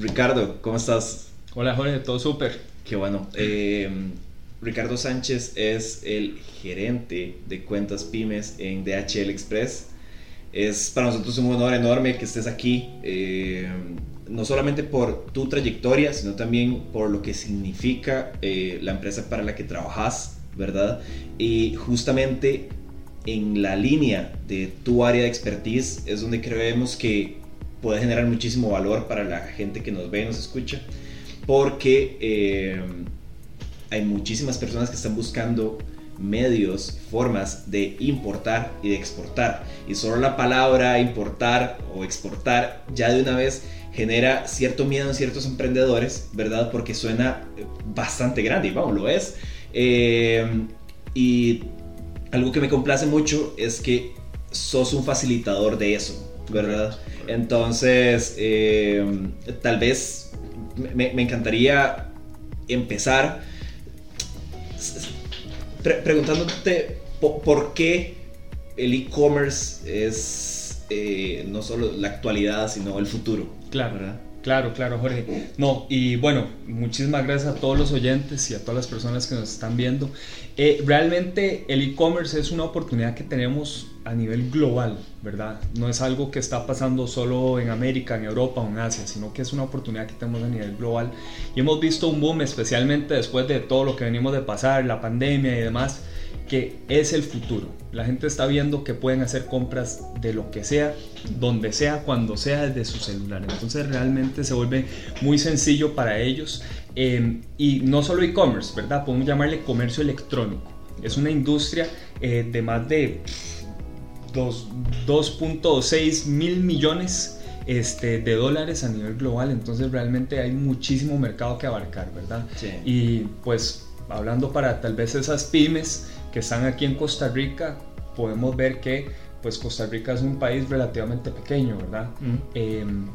Ricardo, ¿cómo estás? Hola Jorge, todo súper. Qué bueno. Eh, Ricardo Sánchez es el gerente de cuentas pymes en DHL Express. Es para nosotros un honor enorme que estés aquí, eh, no solamente por tu trayectoria, sino también por lo que significa eh, la empresa para la que trabajas, ¿verdad? Y justamente en la línea de tu área de expertise es donde creemos que puede generar muchísimo valor para la gente que nos ve y nos escucha, porque eh, hay muchísimas personas que están buscando medios, formas de importar y de exportar. Y solo la palabra importar o exportar ya de una vez genera cierto miedo en ciertos emprendedores, ¿verdad? Porque suena bastante grande y vamos, lo es. Eh, y algo que me complace mucho es que sos un facilitador de eso, ¿verdad? Entonces, eh, tal vez me, encantaría empezar preguntándote por, qué el e-commerce es eh, no solo la actualidad, sino el futuro. Claro, ¿verdad? Claro, claro, Jorge. No, y bueno, muchísimas gracias a todos los oyentes y a todas las personas que nos están viendo. Eh, realmente el e-commerce es una oportunidad que tenemos a nivel global, ¿verdad? No es algo que está pasando solo en América, en Europa o en Asia, sino que es una oportunidad que tenemos a nivel global. Y hemos visto un boom, especialmente después de todo lo que venimos de pasar, la pandemia y demás que es el futuro. La gente está viendo que pueden hacer compras de lo que sea, donde sea, cuando sea, desde su celular. Entonces realmente se vuelve muy sencillo para ellos. Em, y no solo e-commerce, ¿verdad? Podemos llamarle comercio electrónico. Es una industria eh, de más de 2.6 mil millones este, de dólares a nivel global. Entonces realmente hay muchísimo mercado que abarcar, ¿verdad? Y pues hablando para tal vez esas pymes que están aquí en Costa Rica, podemos ver que pues Costa Rica es un país relativamente pequeño, ¿verdad? Em,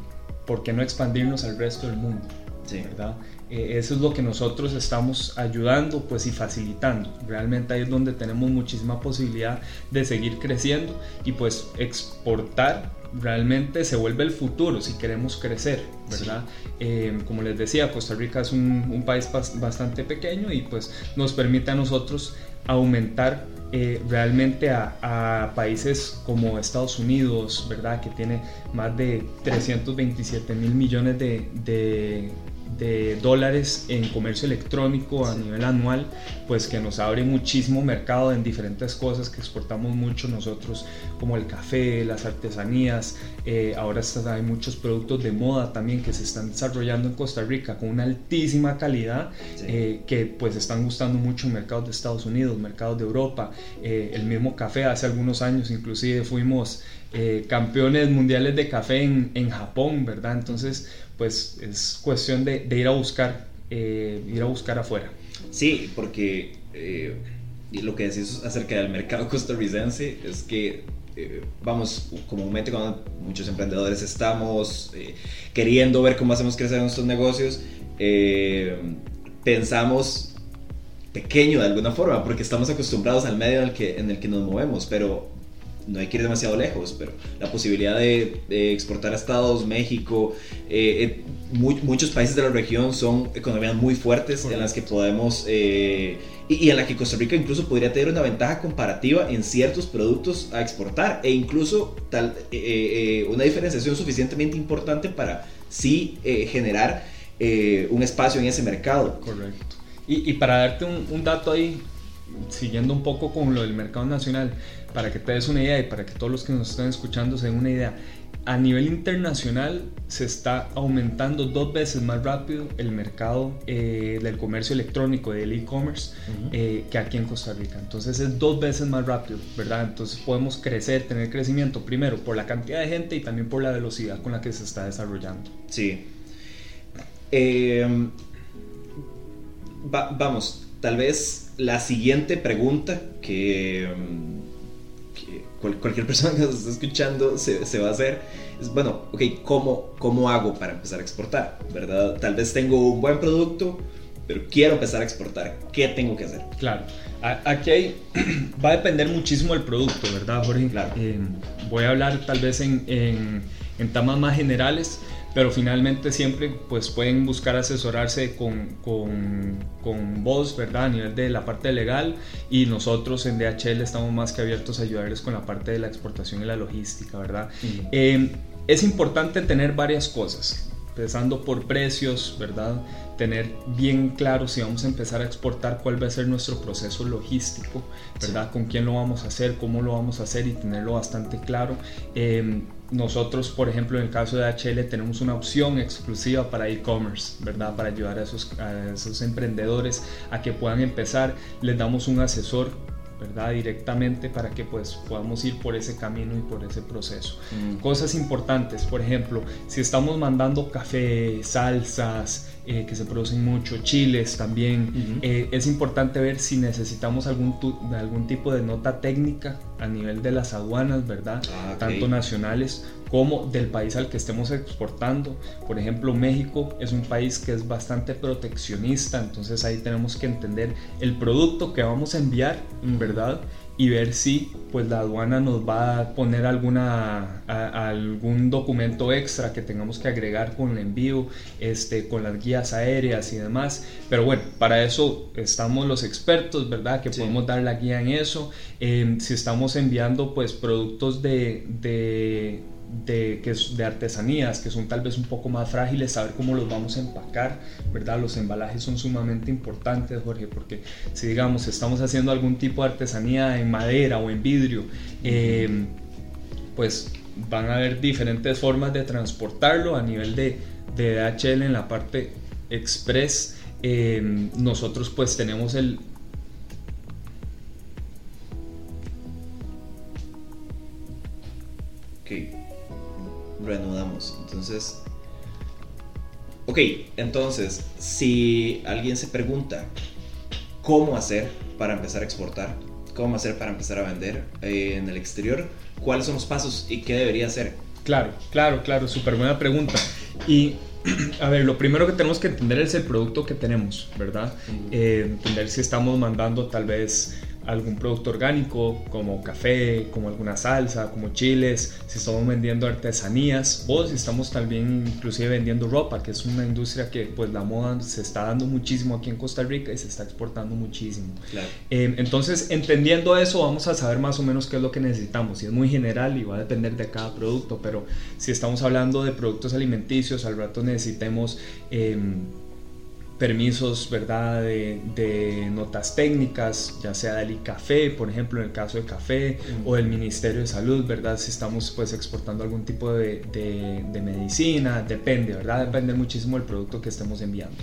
¿Por qué no expandirnos al resto del mundo? Sí. ¿verdad? Eh, eso es lo que nosotros estamos ayudando pues y facilitando. Realmente ahí es donde tenemos muchísima posibilidad de seguir creciendo y pues exportar realmente se vuelve el futuro si queremos crecer, ¿verdad? Em, como les decía, Costa Rica es un, un país bastante pequeño y pues nos permite a nosotros aumentar eh, realmente a, países como Estados Unidos, ¿verdad? Que tiene más de 327 mil millones de, de dólares en comercio electrónico a nivel anual, pues que nos abre muchísimo mercado en diferentes cosas que exportamos mucho nosotros, como el café, las artesanías, eh, ahora hay muchos productos de moda también que se están desarrollando en Costa Rica con una altísima calidad, eh, que pues están gustando mucho en mercados de Estados Unidos, mercados de Europa, eh, el mismo café, hace algunos años inclusive fuimos campeones mundiales de café en, en Japón, ¿verdad? Entonces, pues es cuestión de, ir a buscar, eh, ir a buscar afuera. Sí, porque eh, lo que decís acerca del mercado costarricense es que, eh, vamos, comúnmente cuando muchos emprendedores estamos queriendo ver cómo hacemos crecer nuestros negocios, pensamos pequeño de alguna forma, porque estamos acostumbrados al medio en el que, en el que nos movemos, pero no hay que ir demasiado lejos, pero la posibilidad de, exportar a Estados, México, eh, eh, muchos países de la región son economías muy fuertes en las que podemos, eh, y, en la que Costa Rica incluso podría tener una ventaja comparativa en ciertos productos a exportar, e incluso tal, una diferenciación suficientemente importante para sí generar un espacio en ese mercado. Correcto. Y, para darte un, un dato ahí, siguiendo un poco con lo del mercado nacional, para que te des una idea y para que todos los que nos están escuchando se den una idea, a nivel internacional se está aumentando dos veces más rápido el mercado eh, del comercio electrónico, del e-commerce, eh, que aquí en Costa Rica. Entonces es dos veces más rápido, ¿verdad? Entonces podemos crecer, tener crecimiento, primero por la cantidad de gente y también por la velocidad con la que se está desarrollando. Sí. Em, vamos, tal vez la siguiente pregunta que cualquier persona que nos esté escuchando se, va a hacer, es bueno, ok, ¿cómo, ¿cómo hago para empezar a exportar? ¿Verdad? Tal vez tengo un buen producto, pero quiero empezar a exportar. ¿Qué tengo que hacer? Claro, aquí hay, va a depender muchísimo del producto, ¿verdad, Jorge? Claro. Eh, voy a hablar tal vez en, en, en temas más generales, pero finalmente siempre pues pueden buscar asesorarse con, con, con vos, ¿verdad? A nivel de la parte legal y nosotros en DHL estamos más que abiertos a ayudarles con la parte de la exportación y la logística, ¿verdad? Eh, es importante tener varias cosas empezando por precios, ¿verdad? Tener bien claro si vamos a empezar a exportar cuál va a ser nuestro proceso logístico, ¿verdad? Con quién lo vamos a hacer, cómo lo vamos a hacer y tenerlo bastante claro. Em, nosotros, por ejemplo, en el caso de HL tenemos una opción exclusiva para e-commerce, ¿verdad? Para ayudar a esos, a esos emprendedores a que puedan empezar. Les damos un asesor ¿verdad? Directamente para que pues podamos ir por ese camino y por ese proceso. Mm. Cosas importantes, por ejemplo, si estamos mandando café, salsas, eh, que se producen mucho, chiles también. Eh, es importante ver si necesitamos algún, algún tipo de nota técnica a nivel de las aduanas, ¿verdad? Ah, Tanto nacionales como del país al que estemos exportando. Por ejemplo, México es un país que es bastante proteccionista, entonces ahí tenemos que entender el producto que vamos a enviar, ¿verdad? Y ver si pues la aduana nos va a poner alguna algún documento extra que tengamos que agregar con el envío este con las guías aéreas y demás. Pero bueno para eso estamos los expertos verdad que podemos dar la guía en eso. Em, si estamos enviando pues productos de de, que de artesanías que son tal vez un poco más frágiles, saber cómo los vamos a empacar, ¿verdad? Los embalajes son sumamente importantes, Jorge, porque si digamos estamos haciendo algún tipo de artesanía en madera o en vidrio, eh, pues van a haber diferentes formas de transportarlo a nivel de, de DHL en la parte express. Eh, nosotros pues tenemos el, reanudamos. Entonces, ok, entonces, si alguien se pregunta cómo hacer para empezar a exportar, cómo hacer para empezar a vender eh, en el exterior, cuáles son los pasos y qué debería hacer. Claro, claro, claro, súper buena pregunta. Y a ver, lo primero que tenemos que entender es el producto que tenemos, ¿verdad? Eh, entender si estamos mandando tal vez algún producto orgánico como café, como alguna salsa, como chiles, si estamos vendiendo artesanías o si estamos también inclusive vendiendo ropa, que es una industria que pues la moda se está dando muchísimo aquí en Costa Rica y se está exportando muchísimo. Em, entonces, entendiendo eso, vamos a saber más o menos qué es lo que necesitamos. Y es muy general y va a depender de cada producto, pero si estamos hablando de productos alimenticios, al rato necesitemos... Em, permisos ¿verdad? De, notas técnicas, ya sea del ICAFE, por ejemplo, en el caso de café, o del Ministerio de Salud, ¿verdad? si estamos pues exportando algún tipo de, de, medicina, depende, ¿verdad? depende muchísimo del producto que estemos enviando.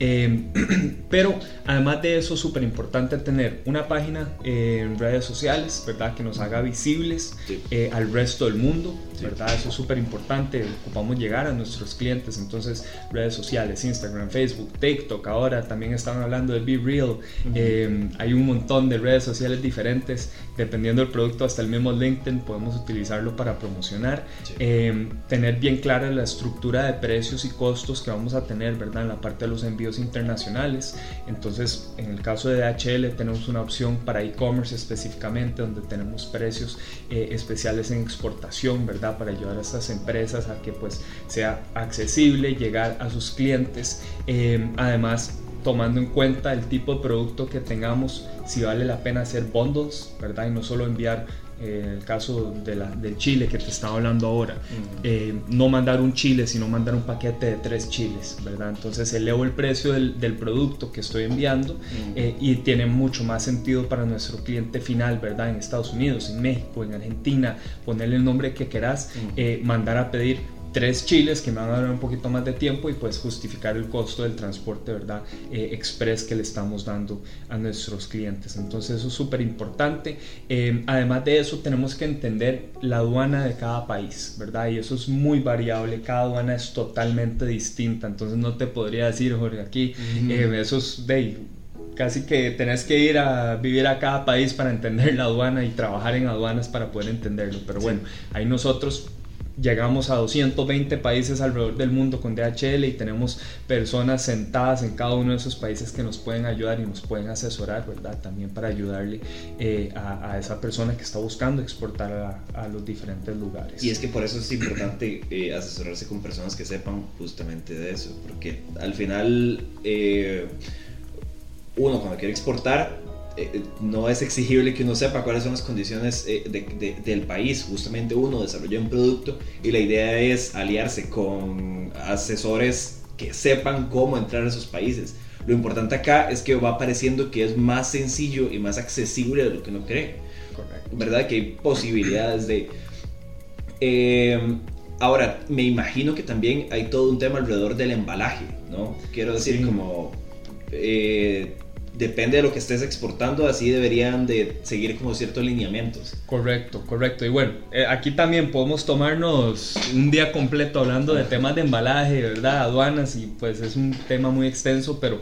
Em, pero además de eso, súper importante tener una página en redes sociales, ¿verdad? Que nos haga visibles eh, al resto del mundo, ¿verdad? Eso es súper importante. Ocupamos llegar a nuestros clientes, entonces redes sociales, Instagram, Facebook, TikTok, ahora también están hablando de Be Real. Em, hay un montón de redes sociales diferentes, dependiendo del producto, hasta el mismo LinkedIn podemos utilizarlo para promocionar. Em, tener bien clara la estructura de precios y costos que vamos a tener, ¿verdad? En la parte de los envíos internacionales. Entonces, en el caso de DHL tenemos una opción para e-commerce específicamente, donde tenemos precios eh, especiales en exportación, ¿verdad? Para ayudar a estas empresas a que pues sea accesible llegar a sus clientes. Eh, además, tomando en cuenta el tipo de producto que tengamos, si vale la pena hacer bundles, ¿verdad? Y no solo enviar eh, el caso de la, del chile que te estaba hablando ahora, eh, no mandar un chile, sino mandar un paquete de tres chiles, ¿verdad? Entonces elevo el precio del, del producto que estoy enviando eh, y tiene mucho más sentido para nuestro cliente final, ¿verdad? En Estados Unidos, en México, en Argentina, ponerle el nombre que quieras, mandar a pedir tres chiles que me van a dar un poquito más de tiempo y pues justificar el costo del transporte, ¿verdad? Eh, express que le estamos dando a nuestros clientes. Entonces eso es súper importante. Eh, además de eso tenemos que entender la aduana de cada país, ¿verdad? Y eso es muy variable, cada aduana es totalmente distinta. Entonces no te podría decir, Jorge, aquí eh, eso es de casi que tenés que ir a vivir a cada país para entender la aduana y trabajar en aduanas para poder entenderlo. Pero bueno, ahí nosotros llegamos a 220 países alrededor del mundo con DHL y tenemos personas sentadas en cada uno de esos países que nos pueden ayudar y nos pueden asesorar, ¿verdad? También para ayudarle eh, a, esa persona que está buscando exportar a, los diferentes lugares. Y es que por eso es importante eh, asesorarse con personas que sepan justamente de eso, porque al final eh, uno cuando quiere exportar eh, no es exigible que uno sepa cuáles son las condiciones eh, del país. Justamente uno desarrolla un producto y la idea es aliarse con asesores que sepan cómo entrar a esos países. Lo importante acá es que va pareciendo que es más sencillo y más accesible de lo que uno cree. ¿Verdad? Que hay posibilidades de... Eh, ahora, me imagino que también hay todo un tema alrededor del embalaje, ¿no? Quiero decir, como depende de lo que estés exportando, así deberían de seguir como ciertos lineamientos. Correcto, correcto. Y bueno, eh, aquí también podemos tomarnos un día completo hablando de temas de embalaje, ¿verdad? Aduanas y pues es un tema muy extenso, pero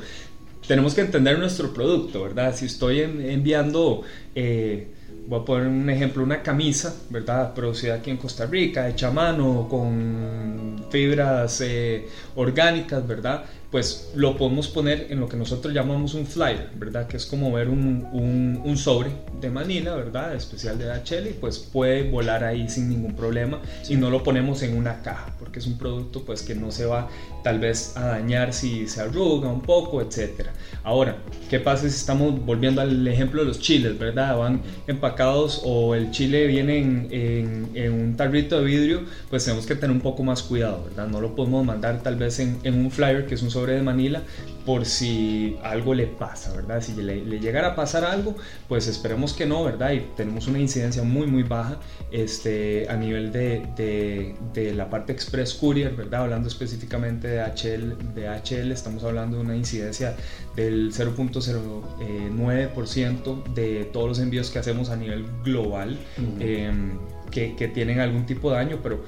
tenemos que entender nuestro producto, ¿verdad? Si estoy enviando... Eh, voy a poner un ejemplo, una camisa, ¿verdad? Producida aquí en Costa Rica, hecha a mano, con fibras eh, orgánicas, ¿verdad? Pues lo podemos poner en lo que nosotros llamamos un flyer, ¿verdad? Que es como ver un, un, sobre de Manila, ¿verdad? Especial de DHL y pues puede volar ahí sin ningún problema y no lo ponemos en una caja porque es un producto pues que no se va tal vez a dañar si se arruga un poco, etcétera. Ahora, ¿qué pasa si estamos volviendo al ejemplo de los chiles, ¿verdad? Van empacados o el chile viene en, en, un tarrito de vidrio, pues tenemos que tener un poco más cuidado, ¿verdad? No lo podemos mandar tal vez en, en un flyer que es un sobre de Manila por si algo le pasa, ¿verdad? Si le, llegara a pasar algo, pues esperemos que no, ¿verdad? Y tenemos una incidencia muy, muy baja este, a nivel de, de, la parte Express Courier, ¿verdad? Hablando específicamente de HL, de HL estamos hablando de una incidencia del 0.09% de todos los envíos que hacemos a nivel global. Em, que, que, tienen algún tipo de daño, pero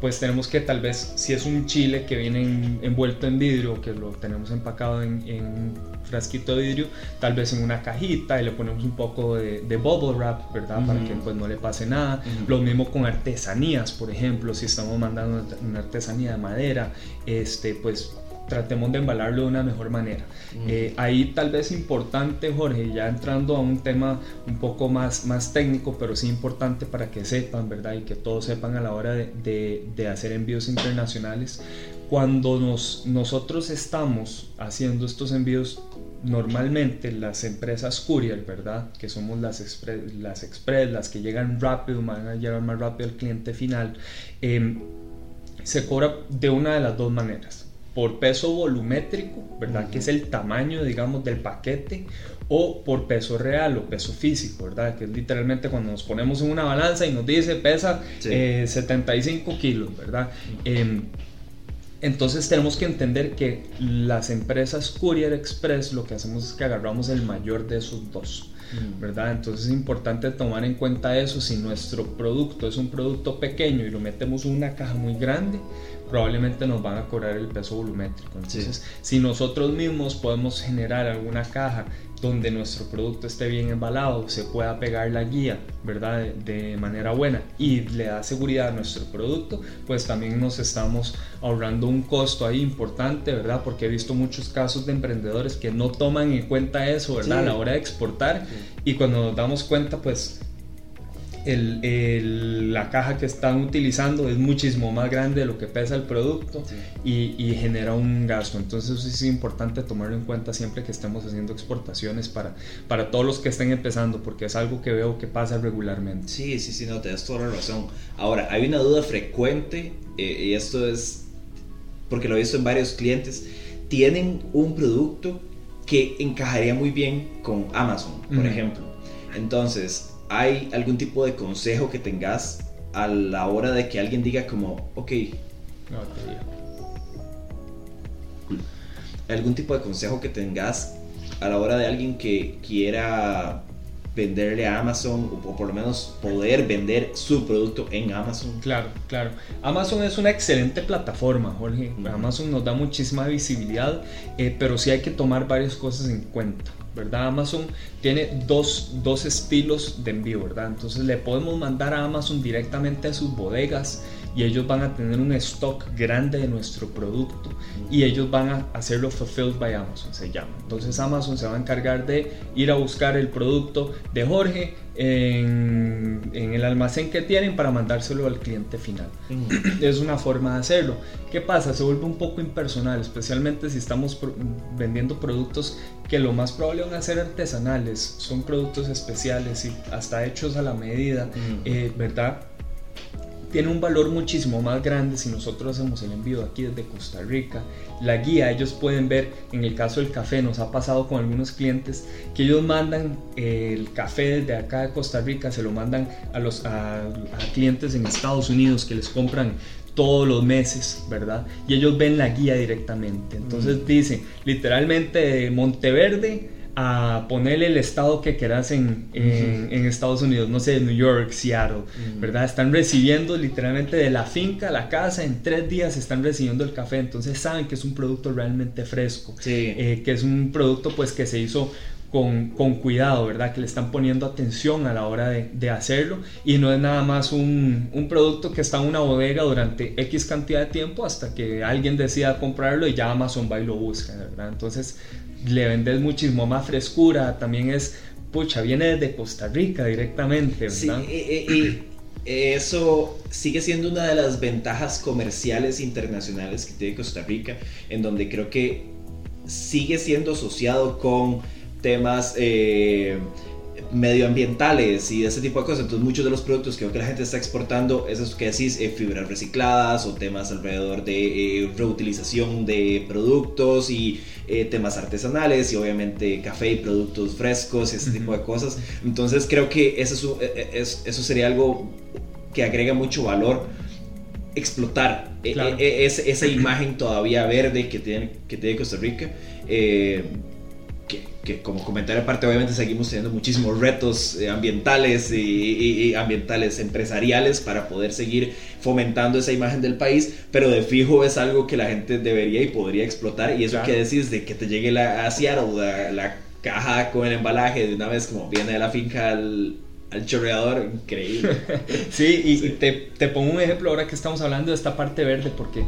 pues tenemos que tal vez, si es un chile que viene envuelto en vidrio, que lo tenemos empacado en, un frasquito de vidrio, tal vez en una cajita y le ponemos un poco de, bubble wrap, ¿verdad? Para que pues no le pase nada. Lo mismo con artesanías, por ejemplo, si estamos mandando una artesanía de madera, este, pues tratemos de embalarlo de una mejor manera. Eh, ahí tal vez importante, Jorge, ya entrando a un tema un poco más, más técnico, pero sí importante para que sepan, ¿verdad? Y que todos sepan a la hora de, de, hacer envíos internacionales. Cuando nos, nosotros estamos haciendo estos envíos, normalmente las empresas courier, ¿verdad? Que somos las express, las, express, las que llegan rápido, van a llegar más rápido al cliente final, em, se cobra de una de las dos maneras por peso volumétrico, ¿verdad? Que es el tamaño, digamos, del paquete, o por peso real o peso físico, ¿verdad? Que es literalmente cuando nos ponemos en una balanza y nos dice pesa 75 eh, kilos, ¿verdad? Em, entonces tenemos que entender que las empresas Courier Express lo que hacemos es que agarramos el mayor de esos dos. ¿verdad? Entonces es importante tomar en cuenta eso. Si nuestro producto es un producto pequeño y lo metemos en una caja muy grande, probablemente nos van a cobrar el peso volumétrico. Entonces, si nosotros mismos podemos generar alguna caja donde nuestro producto esté bien embalado, se pueda pegar la guía, ¿verdad? De, manera buena y le da seguridad a nuestro producto, pues también nos estamos ahorrando un costo ahí importante, ¿verdad? Porque he visto muchos casos de emprendedores que no toman en cuenta eso, ¿verdad? A la hora de exportar y cuando nos damos cuenta, pues el, la caja que están utilizando es muchísimo más grande de lo que pesa el producto y, genera un gasto. Entonces eso es importante tomarlo en cuenta siempre que estemos haciendo exportaciones para, para todos los que estén empezando, porque es algo que veo que pasa regularmente. Sí, sí, sí, no, te das toda la razón. Ahora, hay una duda frecuente, eh, y esto es porque lo he visto en varios clientes, tienen un producto que encajaría muy bien con Amazon, por ejemplo. Entonces, ¿hay algún tipo de consejo que tengas a la hora de que alguien diga como, ok, algún tipo de consejo que tengas a la hora de alguien que quiera venderle a Amazon o por lo menos poder vender su producto en Amazon. Claro, claro. Amazon es una excelente plataforma, Jorge. Amazon nos da muchísima visibilidad, eh, pero sí hay que tomar varias cosas en cuenta. ¿Verdad? Amazon tiene dos, estilos de envío, ¿verdad? Entonces le podemos mandar a Amazon directamente a sus bodegas y ellos van a tener un stock grande de nuestro producto y ellos van a hacerlo fulfilled by Amazon, se llama. Entonces Amazon se va a encargar de ir a buscar el producto de Jorge en, el almacén que tienen para mandárselo al cliente final. Es una forma de hacerlo. ¿Qué pasa? Se vuelve un poco impersonal, especialmente si estamos vendiendo productos que lo más probable van a ser artesanales, son productos especiales y hasta hechos a la medida, eh, ¿verdad? Tiene un valor muchísimo más grande si nosotros hacemos el envío aquí desde Costa Rica. La guía, ellos pueden ver, en el caso del café, nos ha pasado con algunos clientes que ellos mandan eh, el café desde acá de Costa Rica, se lo mandan a los a, clientes en Estados Unidos que les compran todos los meses, ¿verdad? Y ellos ven la guía directamente. Entonces dicen, literalmente Monteverde a ponerle el estado que quieras en, en, Estados Unidos, no sé, New York, Seattle, ¿verdad? Están recibiendo literalmente de la finca a la casa, en tres días están recibiendo el café, entonces saben que es un producto realmente fresco, eh, que es un producto pues que se hizo con, con, cuidado, ¿verdad? Que le están poniendo atención a la hora de, de hacerlo y no es nada más un, un, producto que está en una bodega durante X cantidad de tiempo hasta que alguien decida comprarlo y ya Amazon va y lo busca, ¿verdad? Entonces le vendes muchísimo más frescura, también es, pucha, viene desde Costa Rica directamente, ¿verdad? Sí, y, eso sigue siendo una de las ventajas comerciales internacionales que tiene Costa Rica, en donde creo que sigue siendo asociado con temas... Eh, medioambientales y ese tipo de cosas. Entonces muchos de los productos que creo que la gente está exportando es eso que decís, eh, fibras recicladas o temas alrededor de eh, reutilización de productos y eh, temas artesanales y obviamente café y productos frescos y ese tipo de cosas. Entonces creo que eso, es, eso sería algo que agrega mucho valor explotar esa imagen todavía verde que tiene, que tiene Costa Rica que, como comentario aparte obviamente seguimos teniendo muchísimos retos eh, ambientales y, ambientales empresariales para poder seguir fomentando esa imagen del país, pero de fijo es algo que la gente debería y podría explotar y eso que decís de que te llegue la, a Seattle la, caja con el embalaje de una vez como viene de la finca al, al chorreador, increíble. sí, y, te, te, pongo un ejemplo ahora que estamos hablando de esta parte verde, porque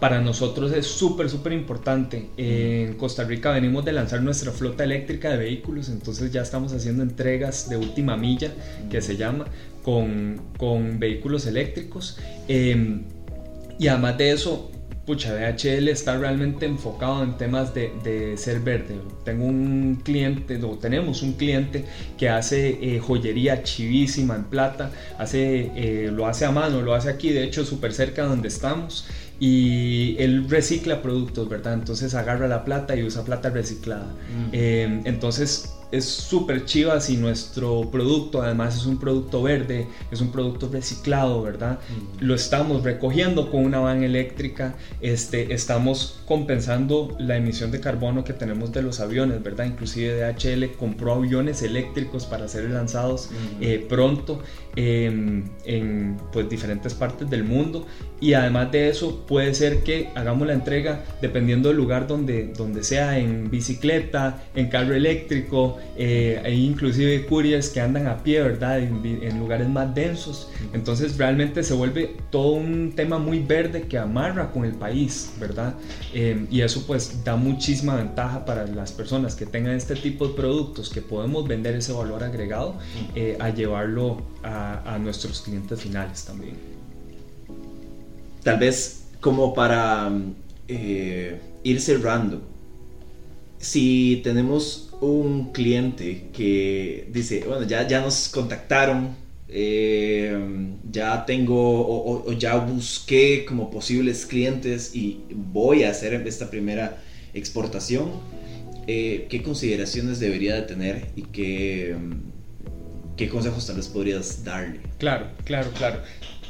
para nosotros es súper, súper importante. En Costa Rica venimos de lanzar nuestra flota eléctrica de vehículos, entonces ya estamos haciendo entregas de última milla, que se llama, con, con vehículos eléctricos. Em, y además de eso, pucha, DHL está realmente enfocado en temas de, de, ser verde. Tengo un cliente, o tenemos un cliente que hace eh, joyería chivísima en plata, hace, eh, lo hace a mano, lo hace aquí, de hecho súper cerca donde estamos y él recicla productos, ¿verdad? Entonces agarra la plata y usa plata reciclada. Mm. Eh, entonces es súper chiva si nuestro producto además es un producto verde, es un producto reciclado, ¿verdad? Mm. Lo estamos recogiendo con una van eléctrica, este, estamos compensando la emisión de carbono que tenemos de los aviones, ¿verdad? Inclusive DHL compró aviones eléctricos para ser lanzados mm. eh, pronto en pues, diferentes partes del mundo y además de eso puede ser que hagamos la entrega dependiendo del lugar donde, donde sea, en bicicleta, en carro eléctrico, eh, hay inclusive couriers que andan a pie, ¿verdad? En, lugares más densos. Entonces realmente se vuelve todo un tema muy verde que amarra con el país, ¿verdad? Em, y eso pues da muchísima ventaja para las personas que tengan este tipo de productos, que podemos vender ese valor agregado eh, a llevarlo a, a nuestros clientes finales también. Tal vez como para eh, ir cerrando, si tenemos un cliente que dice, bueno, ya, ya nos contactaron, eh, ya tengo o, ya busqué como posibles clientes y voy a hacer esta primera exportación, eh, ¿qué consideraciones debería de tener y qué, qué consejos tal vez podrías darle? Claro, claro, claro.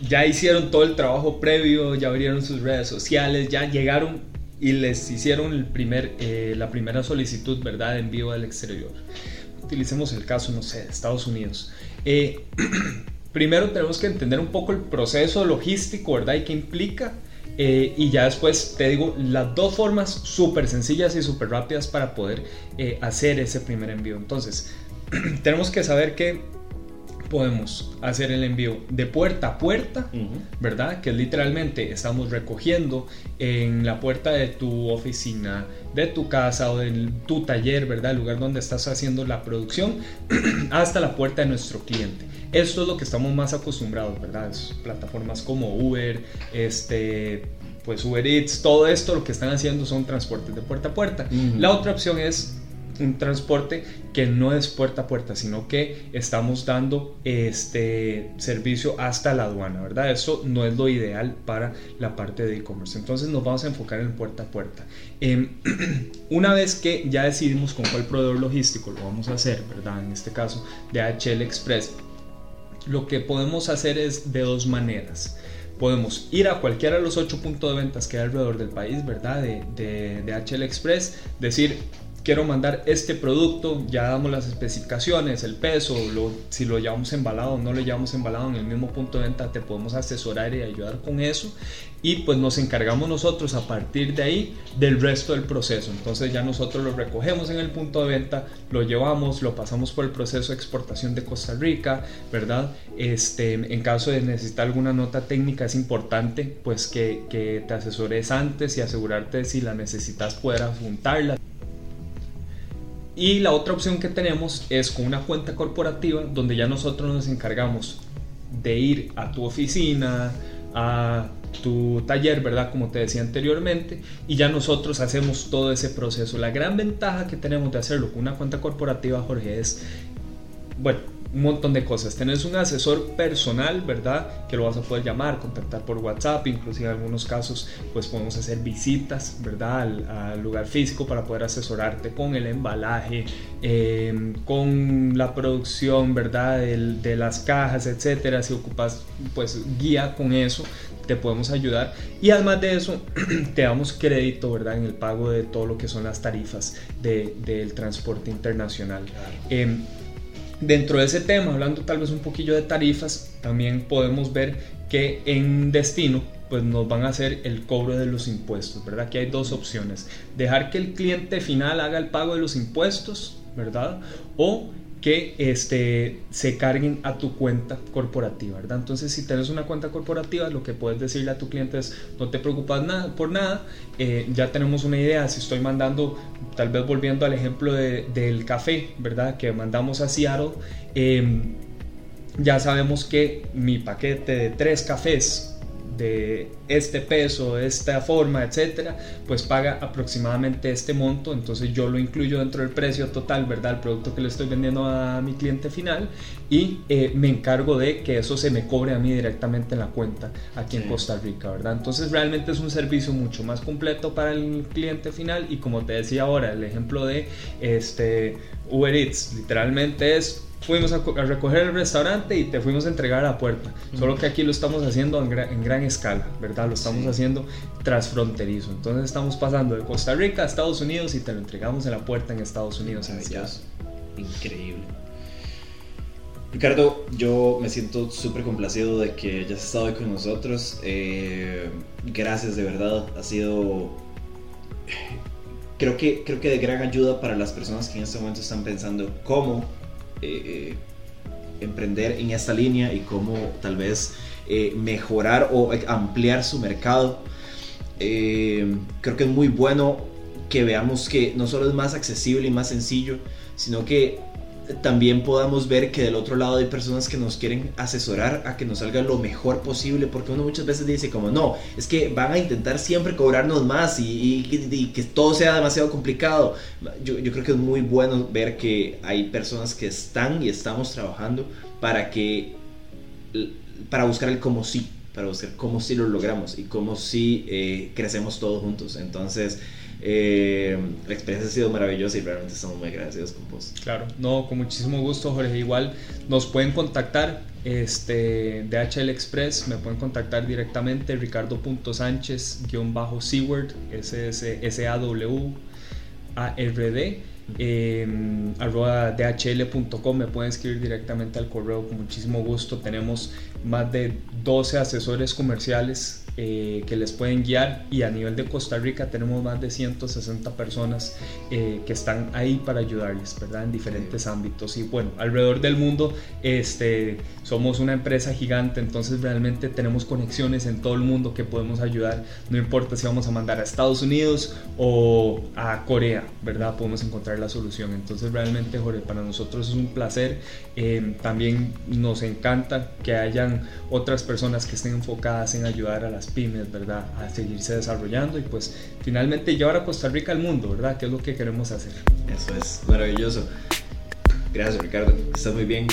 Ya hicieron todo el trabajo previo, ya abrieron sus redes sociales, ya llegaron y les hicieron el primer, eh, la primera solicitud, ¿verdad?, de envío al exterior. Utilicemos el caso, no sé, de Estados Unidos. Eh, primero tenemos que entender un poco el proceso logístico, ¿verdad?, y qué implica. Eh, y ya después te digo las dos formas súper sencillas y súper rápidas para poder hacer ese primer envío. Entonces, tenemos que saber que podemos hacer el envío de puerta a puerta, ¿verdad? Que literalmente estamos recogiendo en la puerta de tu oficina, de tu casa o de tu taller, ¿verdad? El lugar donde estás haciendo la producción, hasta la puerta de nuestro cliente. Esto es lo que estamos más acostumbrados, ¿verdad? plataformas como Uber, este, pues Uber Eats, todo esto lo que están haciendo son transportes de puerta a puerta. La otra opción es un transporte que no es puerta a puerta, sino que estamos dando este servicio hasta la aduana, ¿verdad? Eso no es lo ideal para la parte de e-commerce. Entonces nos vamos a enfocar en puerta a puerta. Em, una vez que ya decidimos con cuál proveedor logístico lo vamos a hacer, ¿verdad? En este caso de HL Express, lo que podemos hacer es de dos maneras podemos ir a cualquiera de los ocho puntos de ventas que hay alrededor del país, ¿verdad? De, de, de, HL Express, decir, quiero mandar este producto, ya damos las especificaciones, el peso, si lo llevamos embalado o no lo llevamos embalado en el mismo punto de venta, te podemos asesorar y ayudar con eso. Y pues nos encargamos nosotros a partir de ahí del resto del proceso. Entonces ya nosotros lo recogemos en el punto de venta, lo llevamos, lo pasamos por el proceso de exportación de Costa Rica, ¿verdad? Este, en caso de necesitar alguna nota técnica es importante pues que, que te asesores antes y asegurarte si la necesitas poder juntarla. Y la otra opción que tenemos es con una cuenta corporativa donde ya nosotros nos encargamos de ir a tu oficina, a tu taller, ¿verdad? Como te decía anteriormente, y ya nosotros hacemos todo ese proceso. La gran ventaja que tenemos de hacerlo con una cuenta corporativa, Jorge, es, bueno, un montón de cosas. Tenés un asesor personal, ¿verdad? Que lo vas a poder llamar, contactar por WhatsApp, inclusive en algunos casos pues podemos hacer visitas, ¿verdad? Al, lugar físico para poder asesorarte con el embalaje, em, con la producción, ¿verdad? de las cajas, etcétera. Si ocupas pues guía con eso, te podemos ayudar y además de eso te damos crédito verdad en el pago de todo lo que son las tarifas del transporte internacional em, Dentro de ese tema, hablando tal vez un poquillo de tarifas, también podemos ver que en destino pues nos van a hacer el cobro de los impuestos, ¿verdad? Aquí hay dos opciones, dejar que el cliente final haga el pago de los impuestos, ¿verdad? O que este, se carguen a tu cuenta corporativa, ¿verdad? Entonces, si tienes una cuenta corporativa, lo que puedes decirle a tu cliente es, no te preocupas nada, por nada, eh, ya tenemos una idea, si estoy mandando, tal vez volviendo al ejemplo del café, ¿verdad? Que mandamos a Seattle, em, ya sabemos que mi paquete de tres cafés de este peso, de esta forma, etcétera, pues paga aproximadamente este monto. Entonces yo lo incluyo dentro del precio total, ¿verdad? El producto que le estoy vendiendo a mi cliente final y eh, me encargo de que eso se me cobre a mí directamente en la cuenta aquí en Costa Rica, ¿verdad? Entonces realmente es un servicio mucho más completo para el cliente final y como te decía ahora, el ejemplo de este Uber Eats literalmente es fuimos a, recoger el restaurante y te fuimos a entregar a la puerta. Solo que aquí lo estamos haciendo en, gran escala, ¿verdad? Lo estamos haciendo transfronterizo. Entonces estamos pasando de Costa Rica a Estados Unidos y te lo entregamos en la puerta en Estados Unidos. En Increíble. Ricardo, yo me siento súper complacido de que hayas estado hoy con nosotros. Eh, gracias, de verdad. Ha sido creo que, creo que de gran ayuda para las personas que en este momento están pensando cómo eh, emprender en esta línea y cómo tal vez eh, mejorar o ampliar su mercado. Eh, creo que es muy bueno que veamos que no solo es más accesible y más sencillo, sino que también podamos ver que del otro lado hay personas que nos quieren asesorar a que nos salga lo mejor posible, porque uno muchas veces dice como, no, es que van a intentar siempre cobrarnos más y, que todo sea demasiado complicado. Yo, yo, creo que es muy bueno ver que hay personas que están y estamos trabajando para que, para buscar el cómo sí, para buscar cómo sí lo logramos y cómo sí eh, crecemos todos juntos. Entonces, eh, la experiencia ha sido maravillosa y realmente estamos muy agradecidos con vos. Claro, no, con muchísimo gusto, Jorge. Igual nos pueden contactar este, DHL Express, me pueden contactar directamente, ricardo.sánchez-seward, S-A-W. A-R-D, eh, arroba dhl.com, me pueden escribir directamente al correo con muchísimo gusto. Tenemos más de 12 asesores comerciales eh, que les pueden guiar y a nivel de Costa Rica tenemos más de 160 personas eh, que están ahí para ayudarles, ¿verdad? En diferentes ámbitos. Y bueno, alrededor del mundo este, somos una empresa gigante, entonces realmente tenemos conexiones en todo el mundo que podemos ayudar, no importa si vamos a mandar a Estados Unidos o a Corea, ¿verdad? Podemos encontrar la solución, entonces realmente Jorge, para nosotros es un placer, eh, también nos encanta que hayan otras personas que estén enfocadas en ayudar a las pymes, ¿verdad? A seguirse desarrollando y pues finalmente llevar a Costa Rica al mundo, ¿verdad? Que es lo que queremos hacer. Eso es maravilloso. Gracias Ricardo, estás muy bien.